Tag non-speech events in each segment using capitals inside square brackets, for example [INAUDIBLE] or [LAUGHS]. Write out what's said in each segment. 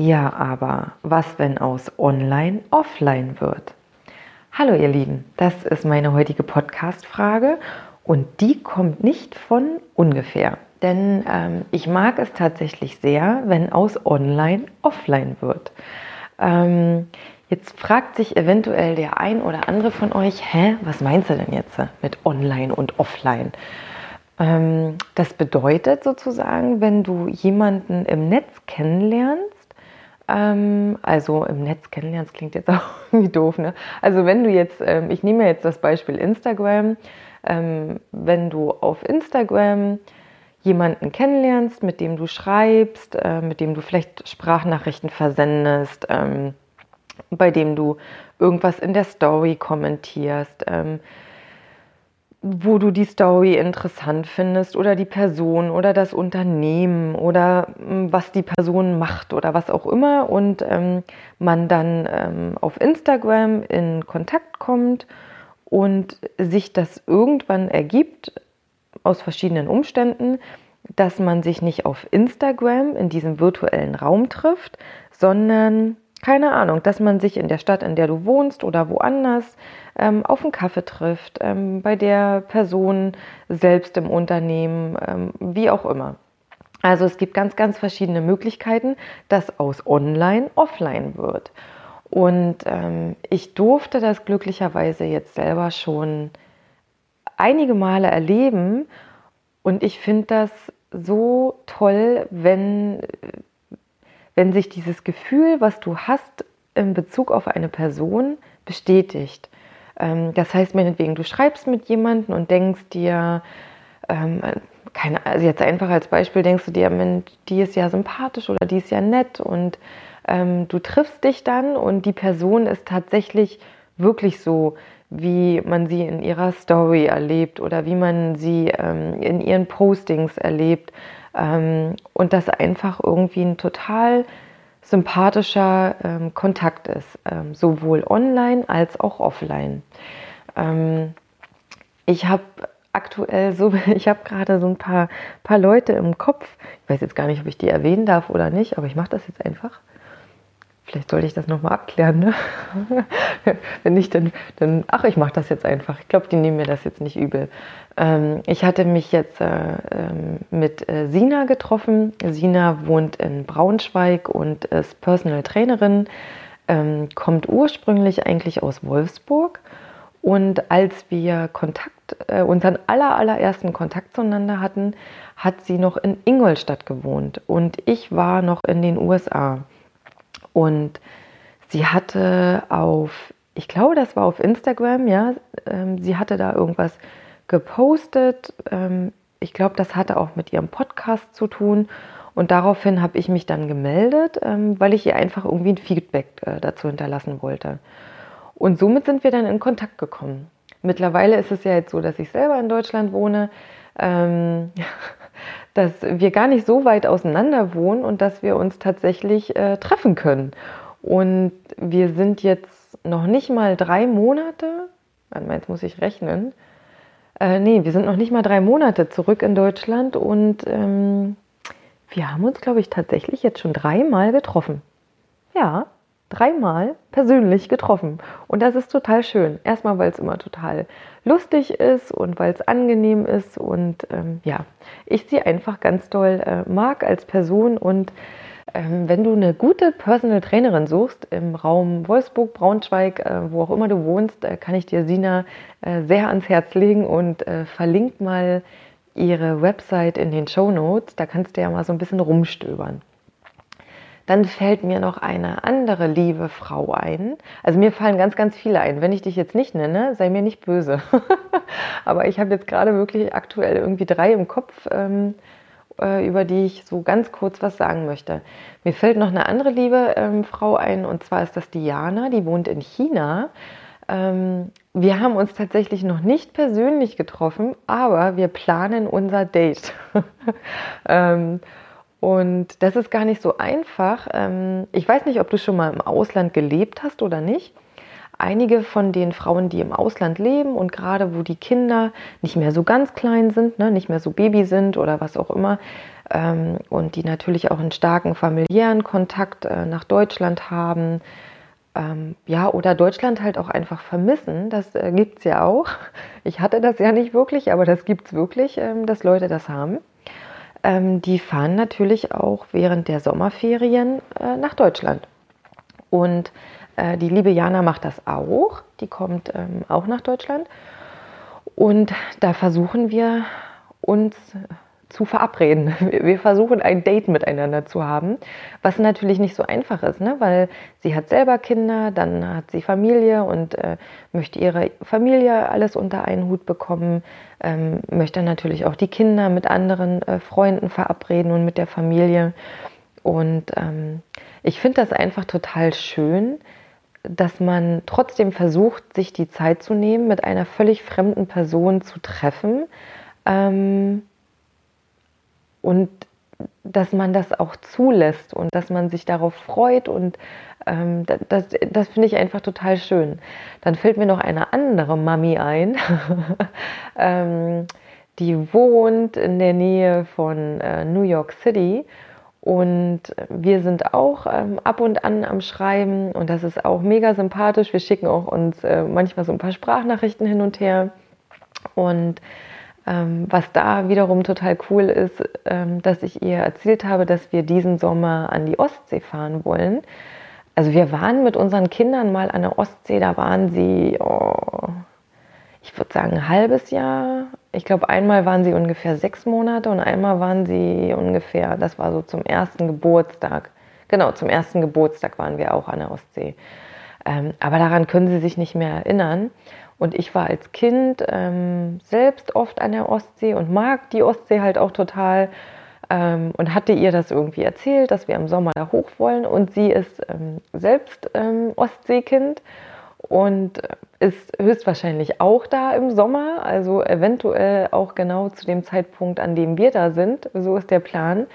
Ja, aber was, wenn aus Online Offline wird? Hallo ihr Lieben, das ist meine heutige Podcast-Frage und die kommt nicht von ungefähr. Denn ähm, ich mag es tatsächlich sehr, wenn aus Online Offline wird. Ähm, jetzt fragt sich eventuell der ein oder andere von euch, hä, was meinst du denn jetzt mit Online und Offline? Ähm, das bedeutet sozusagen, wenn du jemanden im Netz kennenlernst, ähm, also im Netz kennenlernen, das klingt jetzt [LAUGHS] auch irgendwie doof, ne? Also wenn du jetzt, ähm, ich nehme jetzt das Beispiel Instagram, ähm, wenn du auf Instagram jemanden kennenlernst, mit dem du schreibst, äh, mit dem du vielleicht Sprachnachrichten versendest, ähm, bei dem du irgendwas in der Story kommentierst, ähm, wo du die Story interessant findest oder die Person oder das Unternehmen oder hm, was die Person macht oder was auch immer und ähm, man dann ähm, auf Instagram in Kontakt kommt und sich das irgendwann ergibt aus verschiedenen Umständen, dass man sich nicht auf Instagram in diesem virtuellen Raum trifft, sondern keine Ahnung, dass man sich in der Stadt, in der du wohnst oder woanders ähm, auf einen Kaffee trifft, ähm, bei der Person selbst im Unternehmen, ähm, wie auch immer. Also es gibt ganz, ganz verschiedene Möglichkeiten, dass aus Online Offline wird. Und ähm, ich durfte das glücklicherweise jetzt selber schon einige Male erleben. Und ich finde das so toll, wenn wenn sich dieses Gefühl, was du hast in Bezug auf eine Person, bestätigt. Ähm, das heißt, meinetwegen, du schreibst mit jemandem und denkst dir, ähm, keine, also jetzt einfach als Beispiel denkst du dir, die ist ja sympathisch oder die ist ja nett und ähm, du triffst dich dann und die Person ist tatsächlich wirklich so, wie man sie in ihrer Story erlebt oder wie man sie ähm, in ihren Postings erlebt. Ähm, und das einfach irgendwie ein total sympathischer ähm, Kontakt ist, ähm, sowohl online als auch offline. Ähm, ich habe aktuell so, [LAUGHS] ich habe gerade so ein paar, paar Leute im Kopf. Ich weiß jetzt gar nicht, ob ich die erwähnen darf oder nicht, aber ich mache das jetzt einfach. Vielleicht sollte ich das nochmal abklären, ne? [LAUGHS] Wenn nicht, dann, dann ach, ich mache das jetzt einfach. Ich glaube, die nehmen mir das jetzt nicht übel. Ähm, ich hatte mich jetzt äh, ähm, mit äh, Sina getroffen. Sina wohnt in Braunschweig und ist Personal Trainerin, ähm, kommt ursprünglich eigentlich aus Wolfsburg. Und als wir Kontakt, äh, unseren aller, allerersten Kontakt zueinander hatten, hat sie noch in Ingolstadt gewohnt und ich war noch in den USA. Und sie hatte auf, ich glaube, das war auf Instagram, ja, ähm, sie hatte da irgendwas gepostet. Ähm, ich glaube, das hatte auch mit ihrem Podcast zu tun. Und daraufhin habe ich mich dann gemeldet, ähm, weil ich ihr einfach irgendwie ein Feedback äh, dazu hinterlassen wollte. Und somit sind wir dann in Kontakt gekommen. Mittlerweile ist es ja jetzt so, dass ich selber in Deutschland wohne. Ähm, [LAUGHS] dass wir gar nicht so weit auseinander wohnen und dass wir uns tatsächlich äh, treffen können. Und wir sind jetzt noch nicht mal drei Monate, jetzt muss ich rechnen, äh, nee, wir sind noch nicht mal drei Monate zurück in Deutschland und ähm, wir haben uns, glaube ich, tatsächlich jetzt schon dreimal getroffen. Ja, dreimal persönlich getroffen. Und das ist total schön. Erstmal, weil es immer total lustig ist und weil es angenehm ist. Und ähm, ja, ich sie einfach ganz doll äh, mag als Person. Und ähm, wenn du eine gute Personal Trainerin suchst im Raum Wolfsburg, Braunschweig, äh, wo auch immer du wohnst, äh, kann ich dir Sina äh, sehr ans Herz legen und verlink mal ihre Website in den Show Notes. Da kannst du ja mal so ein bisschen rumstöbern. Dann fällt mir noch eine andere liebe Frau ein. Also mir fallen ganz, ganz viele ein. Wenn ich dich jetzt nicht nenne, sei mir nicht böse. [LAUGHS] Aber ich habe jetzt gerade wirklich aktuell irgendwie drei im Kopf. Ähm, äh, über die ich so ganz kurz was sagen möchte. Mir fällt noch eine andere liebe ähm, Frau ein, und zwar ist das Diana, die wohnt in China. Ähm, wir haben uns tatsächlich noch nicht persönlich getroffen, aber wir planen unser Date. [LAUGHS] und das ist gar nicht so einfach. Ähm, ich weiß nicht, ob du schon mal im Ausland gelebt hast oder nicht. Einige von den Frauen, die im Ausland leben und gerade wo die Kinder nicht mehr so ganz klein sind, ne, nicht mehr so Baby sind oder was auch immer, ähm, und die natürlich auch einen starken familiären Kontakt äh, nach Deutschland haben, ähm, ja, oder Deutschland halt auch einfach vermissen. Das äh, gibt es ja auch. Ich hatte das ja nicht wirklich, aber das gibt es wirklich, dass Leute das haben. Ähm, die fahren natürlich auch während der Sommerferien äh, nach Deutschland. Und äh, die liebe Jana macht das auch. Die kommt ähm, auch nach Deutschland. Und da versuchen wir uns zu verabreden. [LAUGHS] Wir versuchen ein Date miteinander zu haben, was natürlich nicht so einfach ist, ne? weil sie hat selber Kinder, dann hat sie Familie und äh, möchte ihre Familie alles unter einen Hut bekommen, ähm, möchte natürlich auch die Kinder mit anderen äh, Freunden verabreden und mit der Familie. Und ähm, ich finde das einfach total schön, dass man trotzdem versucht, sich die Zeit zu nehmen, mit einer völlig fremden Person zu treffen. Ähm, und dass man das auch zulässt und dass man sich darauf freut und ähm, das, das finde ich einfach total schön. Dann fällt mir noch eine andere Mami ein, [LAUGHS] ähm, die wohnt in der Nähe von äh, New York City und wir sind auch ähm, ab und an am Schreiben und das ist auch mega sympathisch. Wir schicken auch uns äh, manchmal so ein paar Sprachnachrichten hin und her und was da wiederum total cool ist, ähm, dass ich ihr erzählt habe, dass wir diesen Sommer an die Ostsee fahren wollen. Also wir waren mit unseren Kindern mal an der Ostsee, da waren sie, oh, ich würde sagen, ein halbes Jahr. Ich glaube, einmal waren sie ungefähr sechs Monate und einmal waren sie ungefähr, das war so zum ersten Geburtstag. Genau, zum ersten Geburtstag waren wir auch an der Ostsee. Ähm, aber daran können sie sich nicht mehr erinnern. Und ich war als Kind ähm, selbst oft an der Ostsee und mag die Ostsee halt auch total ähm, und hatte ihr das irgendwie erzählt, dass wir im Sommer da hoch wollen. Und sie ist ähm, selbst ähm, Ostseekind und ist höchstwahrscheinlich auch da im Sommer, also eventuell auch genau zu dem Zeitpunkt, an dem wir da sind. So ist der Plan.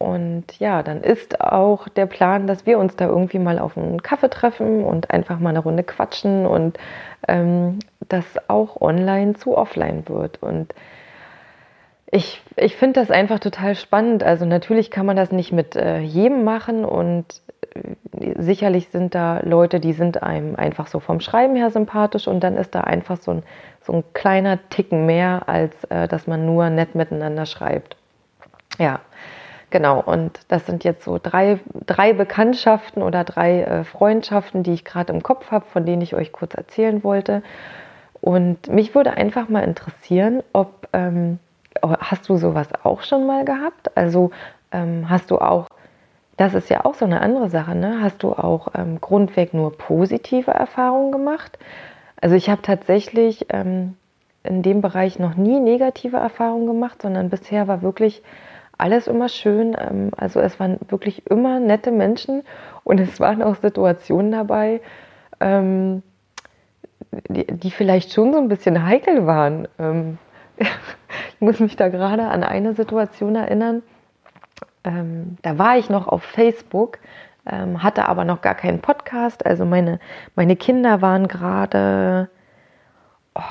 Und ja, dann ist auch der Plan, dass wir uns da irgendwie mal auf einen Kaffee treffen und einfach mal eine Runde quatschen und ähm, das auch online zu offline wird. Und ich, ich finde das einfach total spannend. Also natürlich kann man das nicht mit äh, jedem machen und äh, sicherlich sind da Leute, die sind einem einfach so vom Schreiben her sympathisch und dann ist da einfach so ein, so ein kleiner Ticken mehr, als äh, dass man nur nett miteinander schreibt. Ja, Genau, und das sind jetzt so drei, drei Bekanntschaften oder drei äh, Freundschaften, die ich gerade im Kopf habe, von denen ich euch kurz erzählen wollte. Und mich würde einfach mal interessieren, ob ähm, hast du sowas auch schon mal gehabt? Also ähm, hast du auch, das ist ja auch so eine andere Sache, ne? Hast du auch ähm, grundweg nur positive Erfahrungen gemacht? Also ich habe tatsächlich ähm, in dem Bereich noch nie negative Erfahrungen gemacht, sondern bisher war wirklich alles immer schön. Ähm, also es waren wirklich immer nette Menschen und es waren auch Situationen dabei, ähm, die, die vielleicht schon so ein bisschen heikel waren. Ähm, [LAUGHS] ich muss mich da gerade an eine Situation erinnern. da war ich noch auf Facebook, hatte aber noch gar keinen Podcast. Also meine, meine Kinder waren gerade, oh,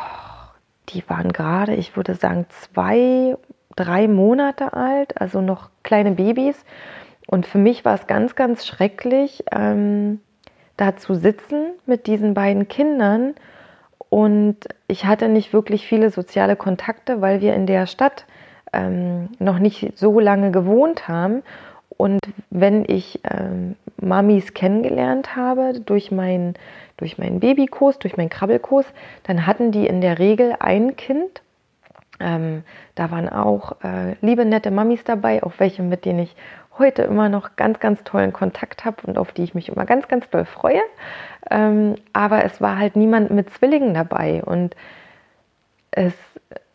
die waren gerade, ich würde sagen, zwei drei Monate alt, also noch kleine Babys. Und für mich war es ganz, ganz schrecklich, ähm, da zu sitzen mit diesen beiden Kindern. Und ich hatte nicht wirklich viele soziale Kontakte, weil wir in der Stadt ähm, noch nicht so lange gewohnt haben. Und wenn ich ähm, Mamis kennengelernt habe durch, mein, durch meinen Babykurs, durch meinen Krabbelkurs, dann hatten die in der Regel ein Kind ähm, da waren auch äh, liebe, nette Mamis dabei, auch welche, mit denen ich heute immer noch ganz, ganz tollen Kontakt habe und auf die ich mich immer ganz, ganz doll freue. Ähm, aber es war halt niemand mit Zwillingen dabei und es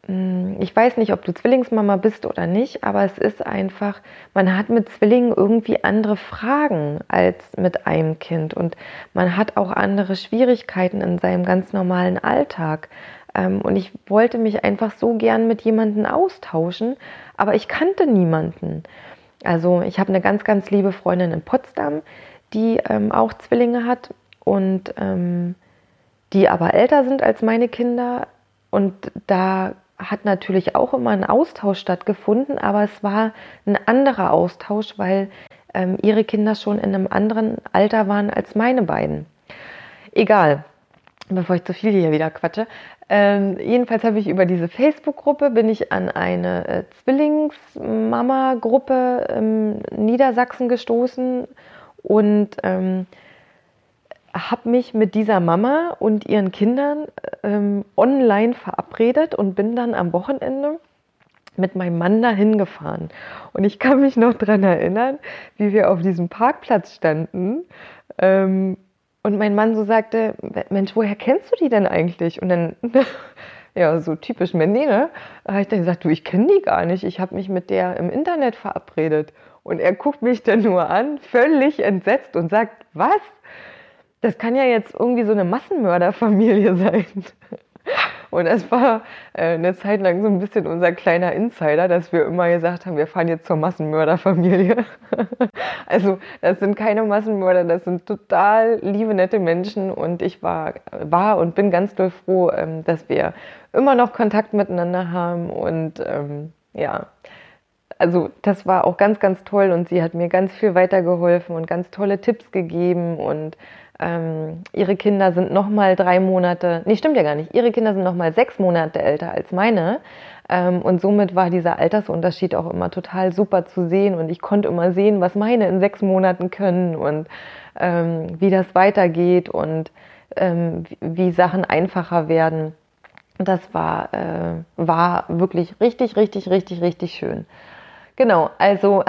hm, ich weiß nicht, ob du Zwillingsmama bist oder nicht, aber es ist einfach, man hat mit Zwillingen irgendwie andere Fragen als mit einem Kind und man hat auch andere Schwierigkeiten in seinem ganz normalen Alltag. Ähm, und ich wollte mich einfach so gern mit jemandem austauschen, aber ich kannte niemanden. Also ich habe eine ganz, ganz liebe Freundin in Potsdam, die ähm, auch Zwillinge hat und ähm, die aber älter sind als meine Kinder. Und da hat natürlich auch immer ein Austausch stattgefunden, aber es war ein anderer Austausch, weil ähm, ihre Kinder schon in einem anderen Alter waren als meine beiden. Egal, bevor ich zu viel hier wieder quatsche. Ähm, jedenfalls habe ich über diese Facebook-Gruppe bin ich an eine äh, Zwillingsmama-Gruppe in Niedersachsen gestoßen und ähm, habe mich mit dieser Mama und ihren Kindern ähm, online verabredet und bin dann am Wochenende mit meinem Mann dahin gefahren. Und ich kann mich noch daran erinnern, wie wir auf diesem Parkplatz standen ähm, und mein Mann so sagte, Mensch, woher kennst du die denn eigentlich? Und dann, [LAUGHS] ja, so typisch Mandy, ne? Da habe ich dann gesagt, du, ich kenne die gar nicht. Ich habe mich mit der im Internet verabredet. Und er guckt mich dann nur an, völlig entsetzt und sagt, was? das kann ja jetzt irgendwie so eine Massenmörderfamilie [LAUGHS] sein. Und das war äh, eine Zeit lang so ein bisschen unser kleiner Insider, dass wir immer gesagt haben, wir fahren jetzt zur Massenmörderfamilie. [LAUGHS] also das sind keine Massenmörder, das sind total liebe, nette Menschen. Und ich war, war und bin ganz doll froh, ähm, dass wir immer noch Kontakt miteinander haben. Und ähm, ja, also das war auch ganz, ganz toll. Und sie hat mir ganz viel weitergeholfen und ganz tolle Tipps gegeben und ähm, ihre Kinder sind noch mal drei Monate, nee, stimmt ja gar nicht, ihre Kinder sind noch mal sechs Monate älter als meine. Ähm, und somit war dieser Altersunterschied auch immer total super zu sehen und ich konnte immer sehen, was meine in sechs Monaten können und ähm, wie das weitergeht und ähm, wie Sachen einfacher werden. Das war, äh, war wirklich richtig, richtig, richtig, richtig schön. Genau, also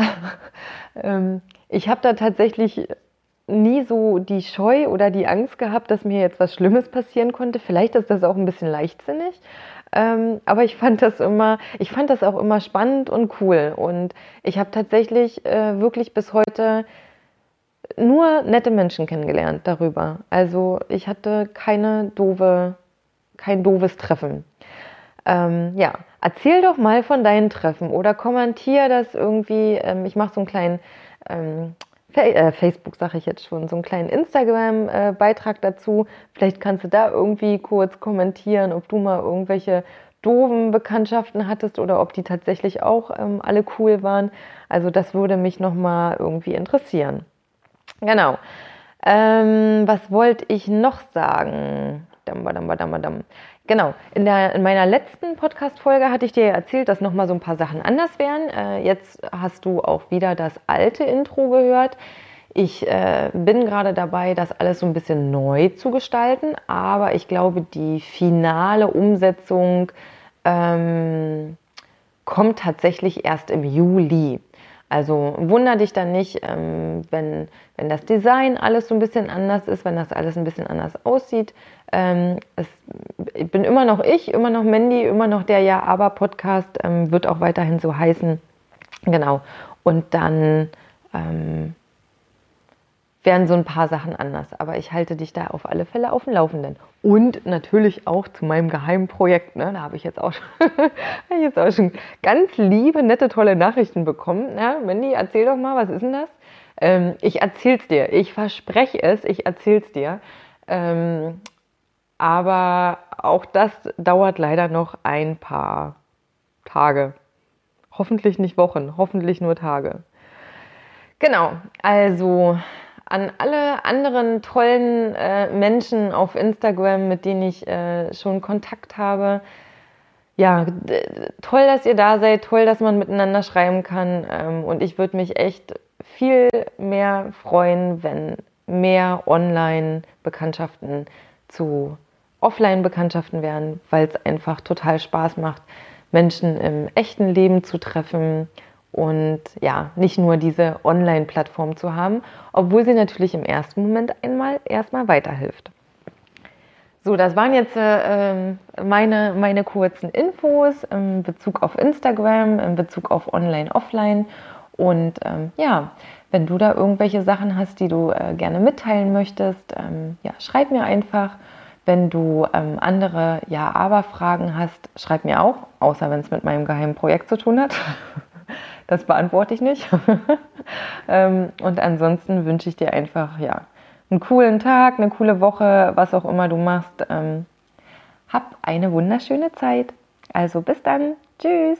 [LAUGHS] ähm, ich habe da tatsächlich nie so die Scheu oder die Angst gehabt, dass mir jetzt was Schlimmes passieren konnte. Vielleicht ist das auch ein bisschen leichtsinnig. Ähm, aber ich fand das immer, ich fand das auch immer spannend und cool. Und ich habe tatsächlich äh, wirklich bis heute nur nette Menschen kennengelernt darüber. Also ich hatte keine doofe, kein doofes Treffen. Ähm, ja, erzähl doch mal von deinen Treffen oder kommentier das irgendwie. Ähm, ich mache so einen kleinen ähm, äh, Facebook sage ich jetzt schon, so einen kleinen Instagram-Beitrag dazu. Vielleicht kannst du da irgendwie kurz kommentieren, ob du mal irgendwelche doofen Bekanntschaften hattest oder ob die tatsächlich auch ähm, alle cool waren. Also das würde mich nochmal irgendwie interessieren. Genau. Ähm, was wollte ich noch sagen? Dam, dam, dam, dam. Genau, in, der, in meiner letzten Podcast-Folge hatte ich dir erzählt, dass nochmal so ein paar Sachen anders wären. Äh, jetzt hast du auch wieder das alte Intro gehört. Ich äh, bin gerade dabei, das alles so ein bisschen neu zu gestalten, aber ich glaube, die finale Umsetzung ähm, kommt tatsächlich erst im Juli. Also wunder dich dann nicht, ähm, wenn, wenn das Design alles so ein bisschen anders ist, wenn das alles ein bisschen anders aussieht. Ähm, es, ich bin immer noch ich, immer noch Mandy, immer noch der Ja-Aber-Podcast, ähm, wird auch weiterhin so heißen. Genau. Und dann ähm, werden so ein paar Sachen anders. Aber ich halte dich da auf alle Fälle auf dem Laufenden. Und natürlich auch zu meinem geheimen Projekt. Ne? Da habe ich jetzt auch schon, [LAUGHS] jetzt auch schon ganz liebe, nette, tolle Nachrichten bekommen. Ja, Mandy, erzähl doch mal, was ist denn das? Ähm, ich erzähl's dir. Ich verspreche es, ich erzähl's dir. Ähm, aber auch das dauert leider noch ein paar Tage. Hoffentlich nicht Wochen, hoffentlich nur Tage. Genau, also an alle anderen tollen äh, Menschen auf Instagram, mit denen ich äh, schon Kontakt habe. Ja, toll, dass ihr da seid, toll, dass man miteinander schreiben kann. Ähm, und ich würde mich echt viel mehr freuen, wenn mehr Online-Bekanntschaften zu Offline-Bekanntschaften werden, weil es einfach total Spaß macht, Menschen im echten Leben zu treffen und ja, nicht nur diese Online-Plattform zu haben, obwohl sie natürlich im ersten Moment einmal erstmal weiterhilft. So, das waren jetzt äh, meine, meine kurzen Infos in Bezug auf Instagram, in Bezug auf Online, Offline. Und ähm, ja, wenn du da irgendwelche Sachen hast, die du äh, gerne mitteilen möchtest, ähm, ja, schreib mir einfach. Wenn du ähm, andere Ja-Aber-Fragen hast, schreib mir auch, außer wenn es mit meinem geheimen Projekt zu tun hat. [LAUGHS] das beantworte ich nicht. [LAUGHS] ähm, und ansonsten wünsche ich dir einfach, ja, einen coolen Tag, eine coole Woche, was auch immer du machst. Ähm, hab eine wunderschöne Zeit. Also bis dann. Tschüss.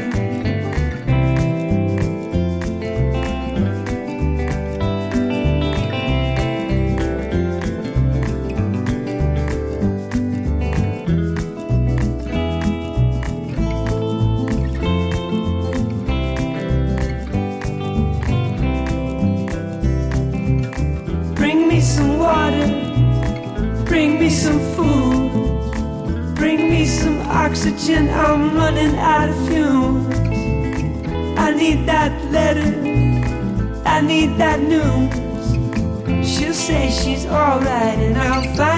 say she's alright and I'll find